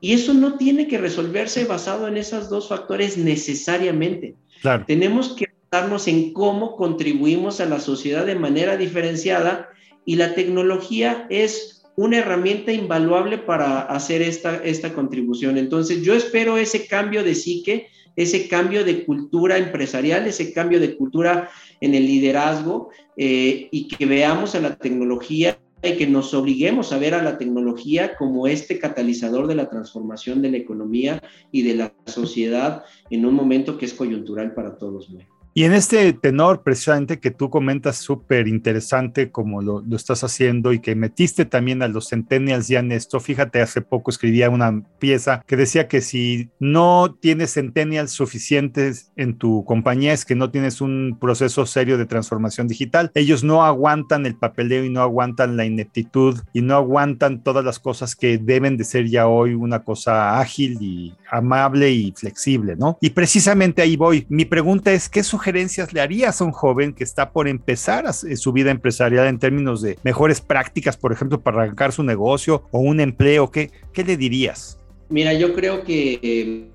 Y eso no tiene que resolverse basado en esos dos factores necesariamente. Claro. Tenemos que darnos en cómo contribuimos a la sociedad de manera diferenciada y la tecnología es una herramienta invaluable para hacer esta, esta contribución. Entonces, yo espero ese cambio de psique ese cambio de cultura empresarial, ese cambio de cultura en el liderazgo eh, y que veamos a la tecnología y que nos obliguemos a ver a la tecnología como este catalizador de la transformación de la economía y de la sociedad en un momento que es coyuntural para todos. Y en este tenor, precisamente que tú comentas súper interesante como lo, estás haciendo y que metiste también a los centennials ya en esto, fíjate, hace poco escribía una pieza que decía que si no tienes centennials suficientes en tu compañía es que no tienes un proceso serio de transformación digital. Ellos no aguantan el papeleo y no aguantan la ineptitud y no aguantan todas las cosas que deben de ser ya hoy una cosa ágil y amable y flexible, ¿no? Y precisamente ahí voy. Mi pregunta es, ¿qué sugerencias sugerencias le harías a un joven que está por empezar eh, su vida empresarial en términos de mejores prácticas, por ejemplo, para arrancar su negocio o un empleo? ¿Qué, qué le dirías? Mira, yo creo que eh,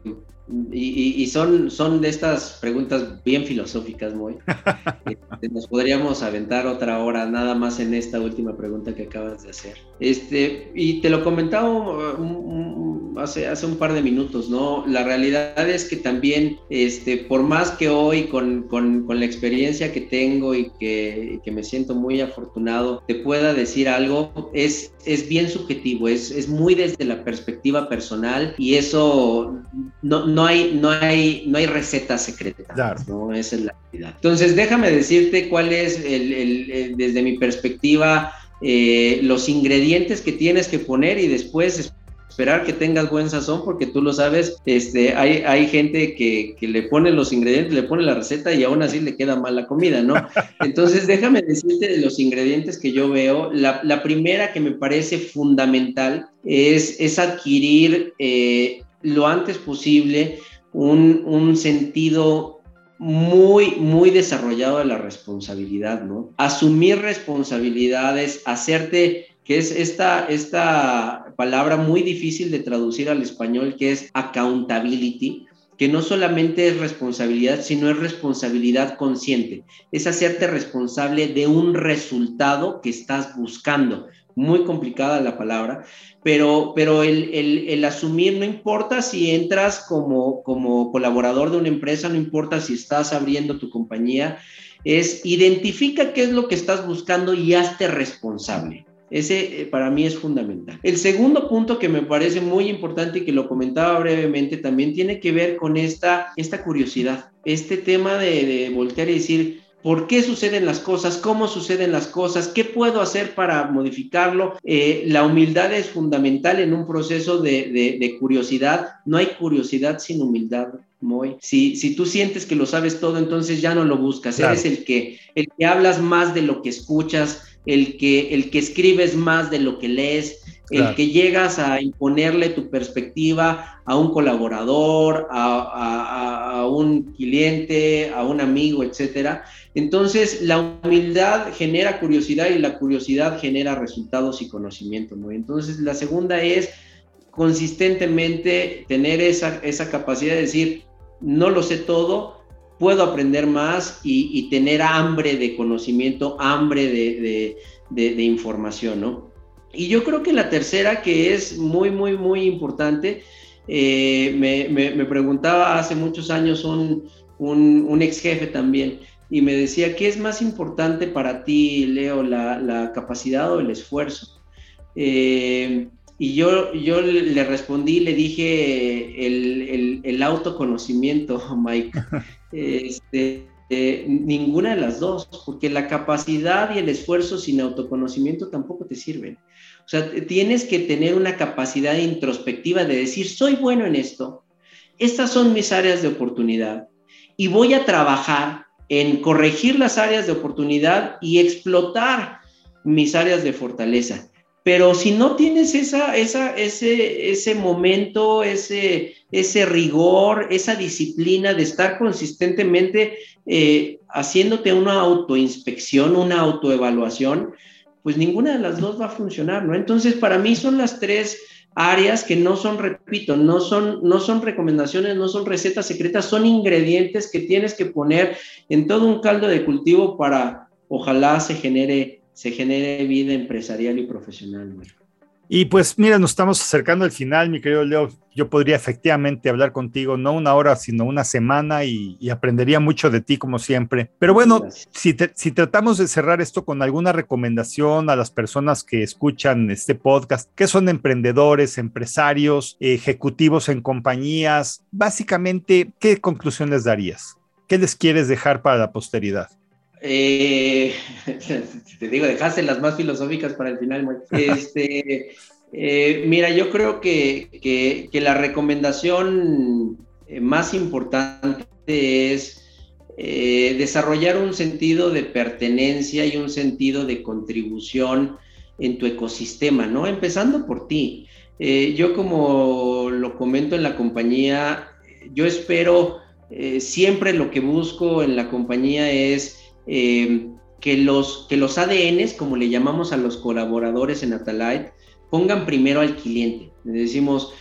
y, son, son de estas preguntas bien filosóficas, muy. Este, nos podríamos aventar otra hora nada más en esta última pregunta que acabas de hacer. Este, y te lo comentaba hace, hace un par de minutos, ¿no? La realidad es que también, este, por más que hoy con, con, con la experiencia que tengo y que, que, me siento muy afortunado, te pueda decir algo, es, es bien subjetivo, es, es muy desde la perspectiva personal y eso no no hay, no hay, no hay receta secreta. ¿no? Esa es la realidad. Entonces, déjame decirte cuál es, el, desde mi perspectiva, eh, los ingredientes que tienes que poner y después esperar que tengas buen sazón, porque tú lo sabes, este, hay, hay gente que, que, le pone los ingredientes, le pone la receta y aún así le queda mal la comida, ¿no? Entonces, déjame decirte de los ingredientes que yo veo. La, la primera que me parece fundamental es, es adquirir eh, lo antes posible un, sentido muy, muy desarrollado de la responsabilidad, ¿no? Asumir responsabilidades, hacerte, que es esta, esta palabra muy difícil de traducir al español, que es accountability, que no solamente es responsabilidad, sino es responsabilidad consciente, es hacerte responsable de un resultado que estás buscando. Muy complicada la palabra, pero, pero el, asumir, no importa si entras como, como colaborador de una empresa, no importa si estás abriendo tu compañía, es identifica qué es lo que estás buscando y hazte responsable. Ese eh, para mí es fundamental. El segundo punto que me parece muy importante y que lo comentaba brevemente también tiene que ver con esta, esta curiosidad, este tema de, de voltear y decir, por qué suceden las cosas, cómo suceden las cosas, qué puedo hacer para modificarlo. Eh, la humildad es fundamental en un proceso de, curiosidad. No hay curiosidad sin humildad. Muy. Si, si tú sientes que lo sabes todo, entonces ya no lo buscas. Eres el que, el que hablas más de lo que escuchas, el que, el que escribes más de lo que lees, el que llegas a imponerle tu perspectiva a un colaborador, a, a, un cliente, a un amigo, etcétera. Entonces, la humildad genera curiosidad y la curiosidad genera resultados y conocimiento. ¿no? Entonces, la segunda es consistentemente tener esa, esa capacidad de decir, no lo sé todo, puedo aprender más y, tener hambre de conocimiento, hambre de, de información, ¿no? Y yo creo que la tercera, que es muy, muy, muy importante, eh, me, preguntaba hace muchos años un, un, ex jefe también, y me decía, ¿qué es más importante para ti, Leo, la, capacidad o el esfuerzo? Eh, y yo, yo le respondí, le dije el, el, autoconocimiento, Mike. Este, eh, ninguna de las dos, porque la capacidad y el esfuerzo sin autoconocimiento tampoco te sirven. O sea, tienes que tener una capacidad introspectiva de decir, soy bueno en esto, estas son mis áreas de oportunidad y voy a trabajar en corregir las áreas de oportunidad y explotar mis áreas de fortaleza. Pero si no tienes esa, esa, ese, ese momento, ese, ese rigor, esa disciplina de estar consistentemente eh, haciéndote una autoinspección, una autoevaluación, pues ninguna de las dos va a funcionar, ¿no? Entonces, para mí son las tres áreas que no son, repito, no son, no son recomendaciones, no son recetas secretas, son ingredientes que tienes que poner en todo un caldo de cultivo para ojalá se genere se genere vida empresarial y profesional. Y pues mira, nos estamos acercando al final, mi querido Leo. Yo podría efectivamente hablar contigo, no una hora, sino una semana y, aprendería mucho de ti como siempre. Pero bueno, si, si, tratamos de cerrar esto con alguna recomendación a las personas que escuchan este podcast, que son emprendedores, empresarios, ejecutivos en compañías, básicamente, ¿qué conclusión les darías? ¿Qué les quieres dejar para la posteridad? Eh, te digo, dejaste las más filosóficas para el final. Este, eh, mira, yo creo que, la recomendación eh, más importante es desarrollar un sentido de pertenencia y un sentido de contribución en tu ecosistema, ¿no? Empezando por ti. yo como lo comento en la compañía, yo espero, siempre lo que busco en la compañía es eh, que, los, que los ADNs, como le llamamos a los colaboradores en Atalite, pongan primero al cliente. Le decimos,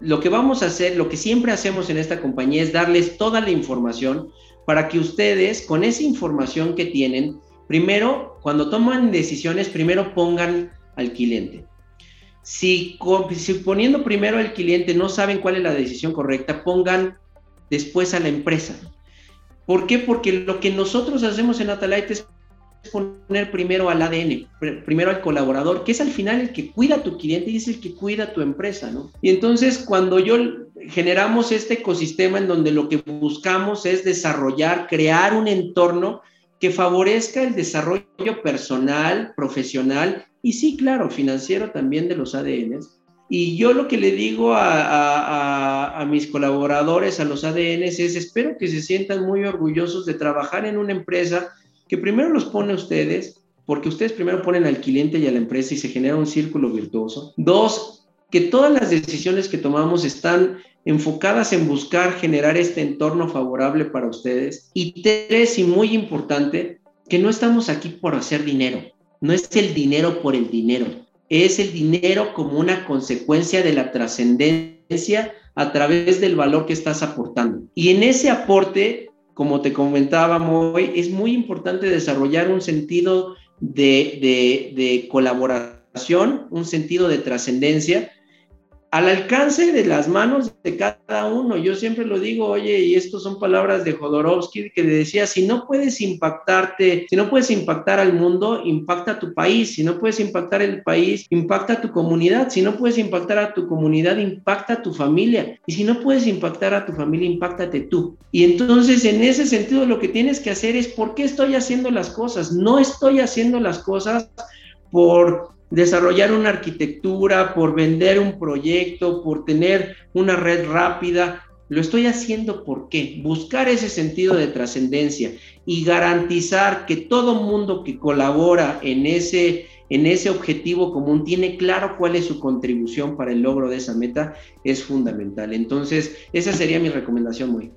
lo que vamos a hacer, lo que siempre hacemos en esta compañía es darles toda la información para que ustedes, con esa información que tienen, primero, cuando toman decisiones, primero pongan al cliente. Si, si, poniendo primero al cliente no saben cuál es la decisión correcta, pongan después a la empresa. ¿Por qué? Porque lo que nosotros hacemos en Atalite es poner primero al ADN, primero al colaborador, que es al final el que cuida a tu cliente y es el que cuida a tu empresa, ¿no? Y entonces cuando yo generamos este ecosistema en donde lo que buscamos es desarrollar, crear un entorno que favorezca el desarrollo personal, profesional y sí, claro, financiero también de los ADNs, y yo lo que le digo a, mis colaboradores, a los ADNs, es espero que se sientan muy orgullosos de trabajar en una empresa que primero los pone a ustedes, porque ustedes primero ponen al cliente y a la empresa y se genera un círculo virtuoso. Dos, que todas las decisiones que tomamos están enfocadas en buscar generar este entorno favorable para ustedes. Y tres, y muy importante, que no estamos aquí por hacer dinero. No es el dinero por el dinero es el dinero como una consecuencia de la trascendencia a través del valor que estás aportando. Y en ese aporte, como te comentábamos hoy, es muy importante desarrollar un sentido de, colaboración, un sentido de trascendencia al alcance de las manos de cada uno. Yo siempre lo digo, oye, y estas son palabras de Jodorowsky que decía, si no puedes impactarte, si no puedes impactar al mundo, impacta tu país, si no puedes impactar el país, impacta tu comunidad, si no puedes impactar a tu comunidad, impacta a tu familia, y si no puedes impactar a tu familia, impactate tú. Y entonces en ese sentido lo que tienes que hacer es, ¿por qué estoy haciendo las cosas? No estoy haciendo las cosas por desarrollar una arquitectura, por vender un proyecto, por tener una red rápida. Lo estoy haciendo por qué? Buscar ese sentido de trascendencia y garantizar que todo mundo que colabora en ese, en ese objetivo común tiene claro cuál es su contribución para el logro de esa meta es fundamental. Entonces, esa sería mi recomendación, muy.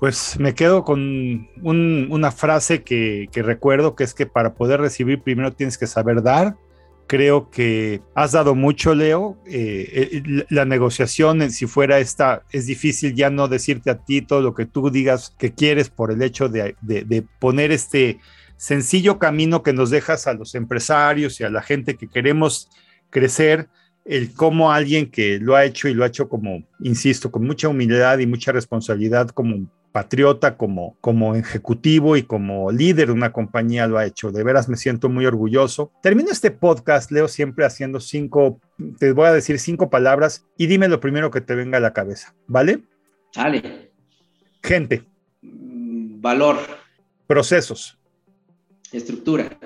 Pues me quedo con una frase que recuerdo, que es que para poder recibir primero tienes que saber dar Creo que has dado mucho, Leo. Eh, eh, la negociación, si fuera esta, es difícil ya no decirte a ti todo lo que tú digas que quieres por el hecho de, poner este sencillo camino que nos dejas a los empresarios y a la gente que queremos crecer, el cómo alguien que lo ha hecho y lo ha hecho como, insisto, con mucha humildad y mucha responsabilidad como patriota, como, como ejecutivo y como líder de una compañía lo ha hecho. De veras me siento muy orgulloso. Termino este podcast, Leo, siempre haciendo cinco, te voy a decir cinco palabras y dime lo primero que te venga a la cabeza, ¿vale? Dale. Gente. Mm, valor. Procesos. Estructura.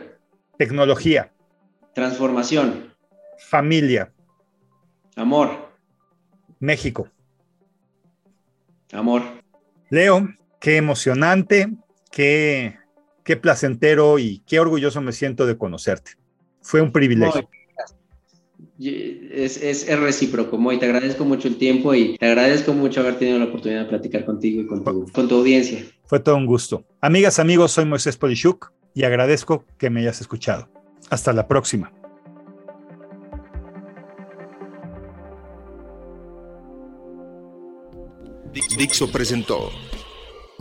Tecnología. Transformación. Familia. Amor. México. Amor. Leo, qué emocionante, qué, qué placentero y qué orgulloso me siento de conocerte. Fue un privilegio. Es, es, recíproco, Moy. Te agradezco mucho el tiempo y te agradezco mucho haber tenido la oportunidad de platicar contigo y con tu, con tu audiencia. Fue todo un gusto. Amigas, amigos, soy Moisés Polishuk y agradezco que me hayas escuchado. Hasta la próxima. Dixo presentó